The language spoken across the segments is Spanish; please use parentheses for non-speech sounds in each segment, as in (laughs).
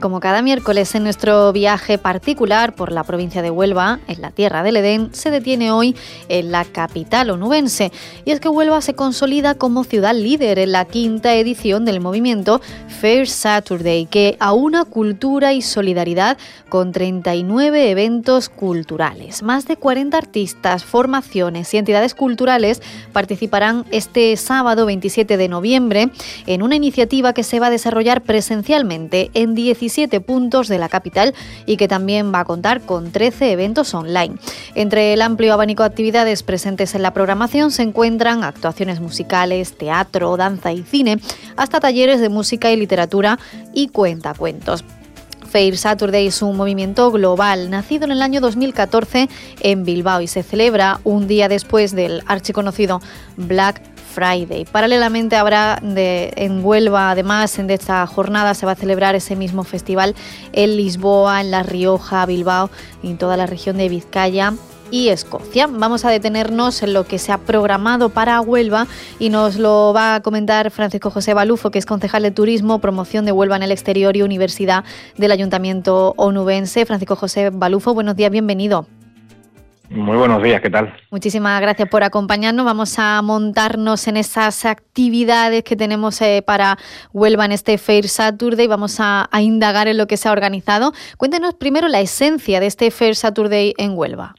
Cada miércoles en nuestro viaje particular por la provincia de Huelva, en la tierra del Edén, se detiene hoy en la capital onubense. Y es que Huelva se consolida como ciudad líder en la quinta edición del movimiento Fair Saturday, que aúna cultura y solidaridad con 39 eventos culturales. Más de 40 artistas, formaciones y entidades culturales participarán este sábado 27 de noviembre en una iniciativa que se va a desarrollar presencialmente en 17 puntos de la capital y que también va a contar con 13 eventos online. Entre el amplio abanico de actividades presentes en la programación se encuentran actuaciones musicales, teatro, danza y cine, hasta talleres de música y literatura y cuentacuentos. Fair Saturday es un movimiento global, nacido en el año 2014 en Bilbao y se celebra un día después del archiconocido Black Friday. Paralelamente habrá de, en Huelva, además, en esta jornada se va a celebrar ese mismo festival en Lisboa, en La Rioja, Bilbao y en toda la región de Vizcaya y Escocia. Vamos a detenernos en lo que se ha programado para Huelva y nos lo va a comentar Francisco José Balufo, que es concejal de Turismo, Promoción de Huelva en el Exterior y Universidad del Ayuntamiento Onubense. Francisco José Balufo, buenos días, bienvenido. Muy buenos días, ¿qué tal? Muchísimas gracias por acompañarnos. Vamos a montarnos en esas actividades que tenemos eh, para Huelva en este Fair Saturday. Vamos a, indagar en lo que se ha organizado. Cuéntenos primero la esencia de este Fair Saturday en Huelva.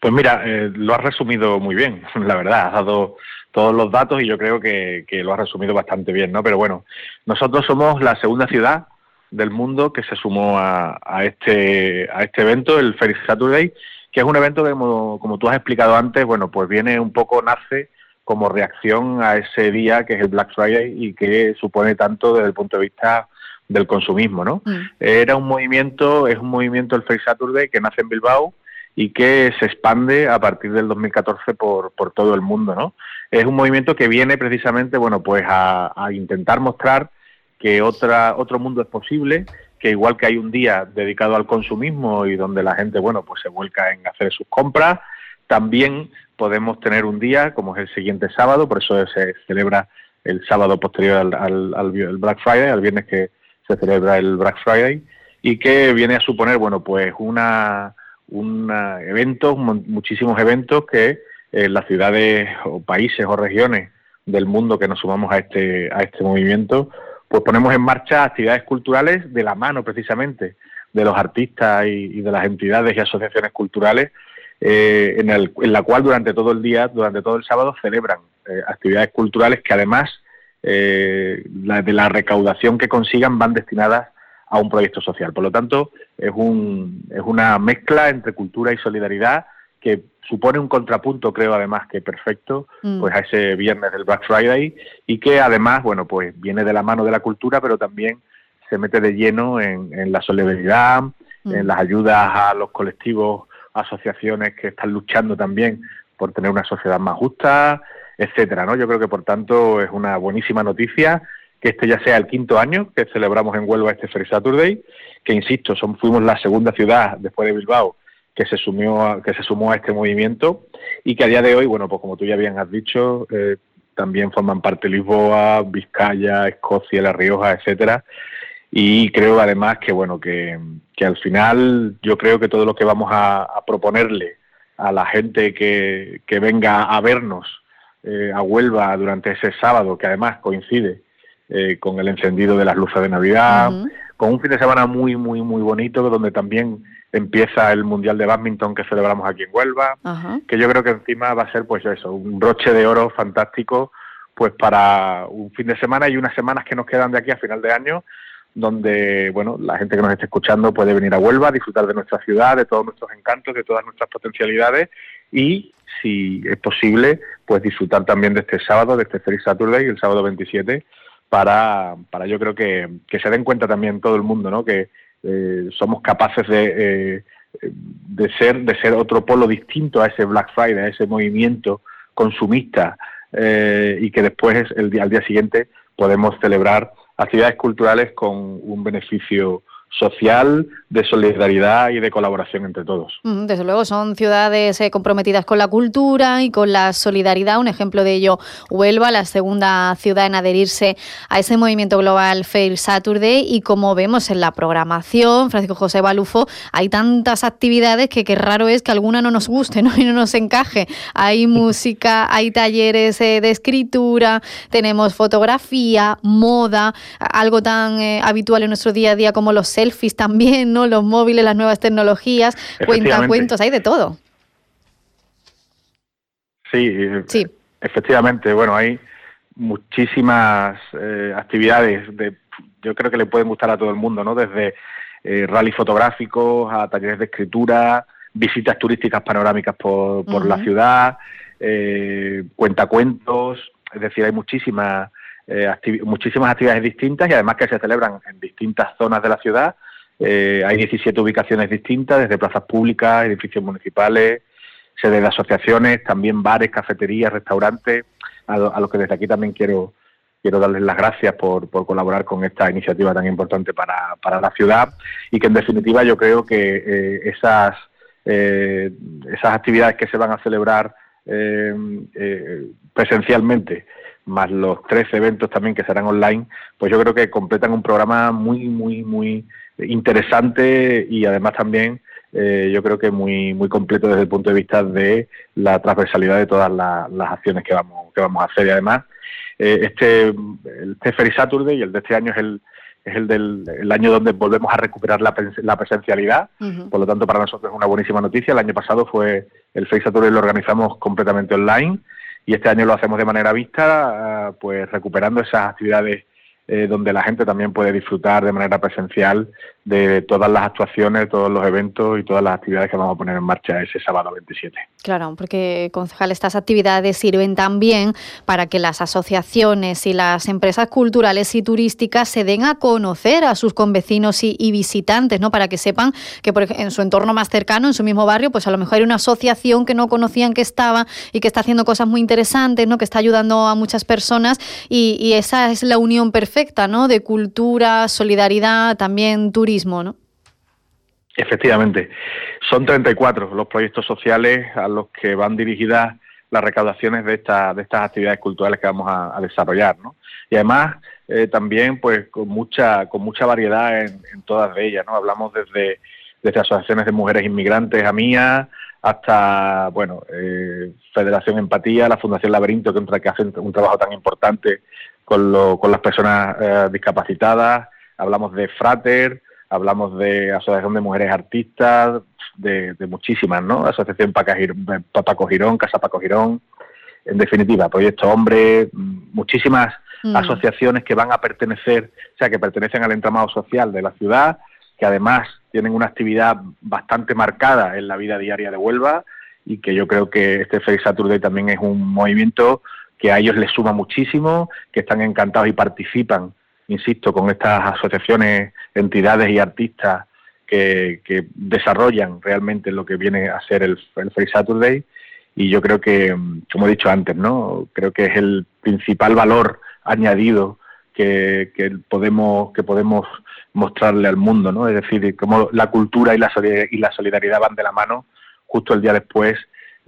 Pues mira, eh, lo has resumido muy bien, (laughs) la verdad. Has dado todos los datos y yo creo que, que lo has resumido bastante bien, ¿no? Pero bueno, nosotros somos la segunda ciudad del mundo que se sumó a, este, a este evento, el Ferry Saturday, que es un evento que, como, tú has explicado antes, bueno, pues viene un poco, nace como reacción a ese día que es el Black Friday y que supone tanto desde el punto de vista del consumismo, ¿no? Mm. Era un movimiento, es un movimiento el Ferry Saturday que nace en Bilbao y que se expande a partir del 2014 por, por todo el mundo, ¿no? Es un movimiento que viene precisamente, bueno, pues a, a intentar mostrar que otra, otro mundo es posible, que igual que hay un día dedicado al consumismo y donde la gente, bueno, pues se vuelca en hacer sus compras, también podemos tener un día como es el siguiente sábado, por eso se celebra el sábado posterior al, al, Black Friday, al viernes que se celebra el Black Friday, y que viene a suponer, bueno, pues una, un eventos, muchísimos eventos que en las ciudades o países o regiones del mundo que nos sumamos a este, a este movimiento, pues ponemos en marcha actividades culturales de la mano precisamente de los artistas y, de las entidades y asociaciones culturales, eh, en, la cual durante todo el día, durante todo el sábado, celebran eh, actividades culturales que además eh, de la recaudación que consigan van destinadas a un proyecto social. Por lo tanto, es, un, es una mezcla entre cultura y solidaridad que supone un contrapunto, creo además que perfecto, mm. pues a ese viernes del Black Friday y que además, bueno, pues viene de la mano de la cultura, pero también se mete de lleno en, la solidaridad, mm. en las ayudas a los colectivos, asociaciones que están luchando también por tener una sociedad más justa, etcétera, ¿no? Yo creo que por tanto es una buenísima noticia que este ya sea el quinto año que celebramos en Huelva este Free Saturday, que insisto, son, fuimos la segunda ciudad después de Bilbao que se sumió que se sumó a este movimiento y que a día de hoy, bueno, pues como tú ya bien has dicho, eh, también forman parte Lisboa, Vizcaya, Escocia, La Rioja, etcétera. Y creo además que bueno que, al final yo creo que todo lo que vamos a, proponerle a la gente que, que venga a vernos eh, a Huelva durante ese sábado, que además coincide eh, con el encendido de las luces de Navidad, con un fin de semana muy, muy, muy bonito, donde también empieza el Mundial de Badminton que celebramos aquí en Huelva, que yo creo que encima va a ser pues eso, un broche de oro fantástico pues para un fin de semana y unas semanas que nos quedan de aquí a final de año, donde bueno la gente que nos esté escuchando puede venir a Huelva, disfrutar de nuestra ciudad, de todos nuestros encantos, de todas nuestras potencialidades y si es posible, pues disfrutar también de este sábado, de este Free Saturday, el sábado 27, para, para yo creo que, que se den cuenta también todo el mundo, ¿no? Que eh, somos capaces de, eh, de, ser, de ser otro polo distinto a ese Black Friday, a ese movimiento consumista eh, y que después, el día, al día siguiente, podemos celebrar actividades culturales con un beneficio social, de solidaridad y de colaboración entre todos. Desde luego son ciudades eh, comprometidas con la cultura y con la solidaridad. Un ejemplo de ello, Huelva, la segunda ciudad en adherirse a ese movimiento global Fair Saturday. Y como vemos en la programación, Francisco José Balufo, hay tantas actividades que, qué raro es que alguna no nos guste ¿no? (laughs) y no nos encaje. Hay música, hay talleres eh, de escritura, tenemos fotografía, moda, algo tan eh, habitual en nuestro día a día como los selfies también, ¿no? Los móviles, las nuevas tecnologías, cuentos, hay de todo. Sí, sí. efectivamente, bueno, hay muchísimas eh, actividades de, yo creo que le pueden gustar a todo el mundo, ¿no? Desde eh, rally fotográficos a talleres de escritura, visitas turísticas panorámicas por, por la ciudad, eh, cuentacuentos, es decir, hay muchísimas eh, muchísimas actividades distintas y además que se celebran en distintas zonas de la ciudad. Eh, hay 17 ubicaciones distintas, desde plazas públicas, edificios municipales, sedes de asociaciones, también bares, cafeterías, restaurantes, a, los que desde aquí también quiero quiero darles las gracias por, por colaborar con esta iniciativa tan importante para, para, la ciudad y que en definitiva yo creo que eh, esas, esas actividades que se van a celebrar presencialmente más los tres eventos también que serán online, pues yo creo que completan un programa muy, muy, muy interesante y además también eh, yo creo que muy, muy completo desde el punto de vista de la transversalidad de todas las acciones que vamos, que vamos a hacer. Y además, eh, este, este Ferry Saturday, y el de este año es el, es el del año donde volvemos a recuperar la, la presencialidad, por lo tanto para nosotros es una buenísima noticia. El año pasado fue el Ferry Saturday lo organizamos completamente online y este año lo hacemos de manera vista, pues recuperando esas actividades eh, donde la gente también puede disfrutar de manera presencial de todas las actuaciones, todos los eventos y todas las actividades que vamos a poner en marcha ese sábado 27. Claro, porque, concejal, estas actividades sirven también para que las asociaciones y las empresas culturales y turísticas se den a conocer a sus convecinos y, visitantes, ¿no? Para que sepan que por, en su entorno más cercano, en su mismo barrio, pues a lo mejor hay una asociación que no conocían que estaba y que está haciendo cosas muy interesantes, ¿no? Que está ayudando a muchas personas y, y esa es la unión perfecta, ¿no? De cultura, solidaridad, también turismo ¿no? Efectivamente. Son 34 los proyectos sociales a los que van dirigidas las recaudaciones de, esta, de estas actividades culturales que vamos a, desarrollar, ¿no? Y además eh, también pues con mucha con mucha variedad en, todas de ellas, ¿no? Hablamos desde, desde asociaciones de mujeres inmigrantes a mía hasta, bueno, eh, Federación Empatía, la Fundación Laberinto, que, que hacen un trabajo tan importante con, lo, con las personas eh, discapacitadas, hablamos de Frater, hablamos de Asociación de Mujeres Artistas, de, muchísimas, ¿no? Asociación Paco Girón, Casa Paco Girón, en definitiva, Proyecto Hombre, muchísimas mm. asociaciones que van a pertenecer, o sea, que pertenecen al entramado social de la ciudad, que además tienen una actividad bastante marcada en la vida diaria de Huelva y que yo creo que este Face Saturday también es un movimiento que a ellos les suma muchísimo, que están encantados y participan insisto, con estas asociaciones, entidades y artistas que, desarrollan realmente lo que viene a ser el, el Free Saturday. Y yo creo que, como he dicho antes, ¿no? creo que es el principal valor añadido que, podemos que podemos mostrarle al mundo, ¿no? Es decir, cómo la cultura y la, y la solidaridad van de la mano justo el día después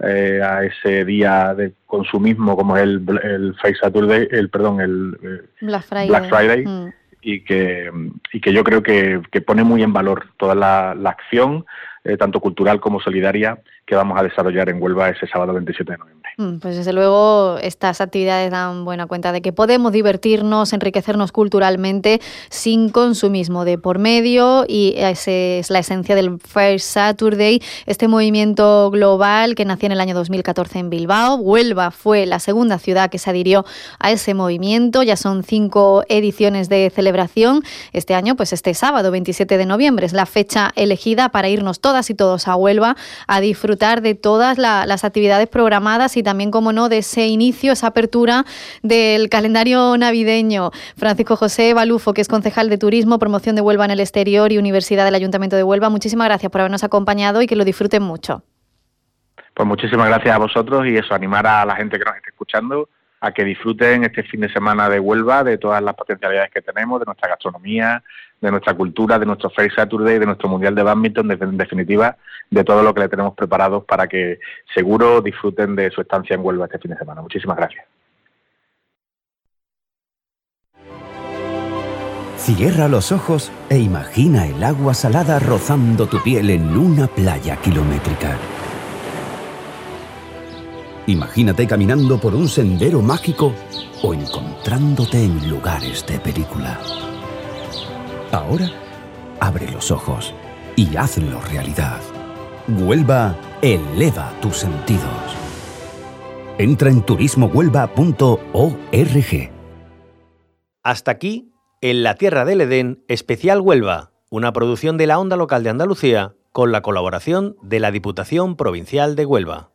eh, a ese día de consumismo como es el, el Saturday, el perdón, el eh, Black Friday, mm. y que y que yo creo que, pone muy en valor toda la, acción, eh, tanto cultural como solidaria, que vamos a desarrollar en Huelva ese sábado 27 de noviembre. Mm, pues desde luego estas actividades dan buena cuenta de que podemos divertirnos, enriquecernos culturalmente sin consumismo de por medio y esa es la esencia del First Saturday, este movimiento global que nació en el año 2014 en Bilbao. Huelva fue la segunda ciudad que se adhirió a ese movimiento, ya son cinco ediciones de celebración. Este año, pues este sábado 27 de noviembre es la fecha elegida para irnos todas y todos a Huelva a disfrutar de todas las actividades programadas y también, como no, de ese inicio, esa apertura del calendario navideño. Francisco José Balufo, que es concejal de Turismo, Promoción de Huelva en el Exterior y Universidad del Ayuntamiento de Huelva, muchísimas gracias por habernos acompañado y que lo disfruten mucho. Pues muchísimas gracias a vosotros y eso, animar a la gente que nos esté escuchando a que disfruten este fin de semana de Huelva, de todas las potencialidades que tenemos, de nuestra gastronomía, de nuestra cultura, de nuestro Fair Saturday, de nuestro Mundial de Badminton, en definitiva, de todo lo que le tenemos preparado para que seguro disfruten de su estancia en Huelva este fin de semana. Muchísimas gracias. Cierra los ojos e imagina el agua salada rozando tu piel en una playa kilométrica. Imagínate caminando por un sendero mágico o encontrándote en lugares de película. Ahora, abre los ojos y hazlo realidad. Huelva eleva tus sentidos. Entra en turismohuelva.org. Hasta aquí, en la Tierra del Edén, especial Huelva, una producción de la Onda Local de Andalucía con la colaboración de la Diputación Provincial de Huelva.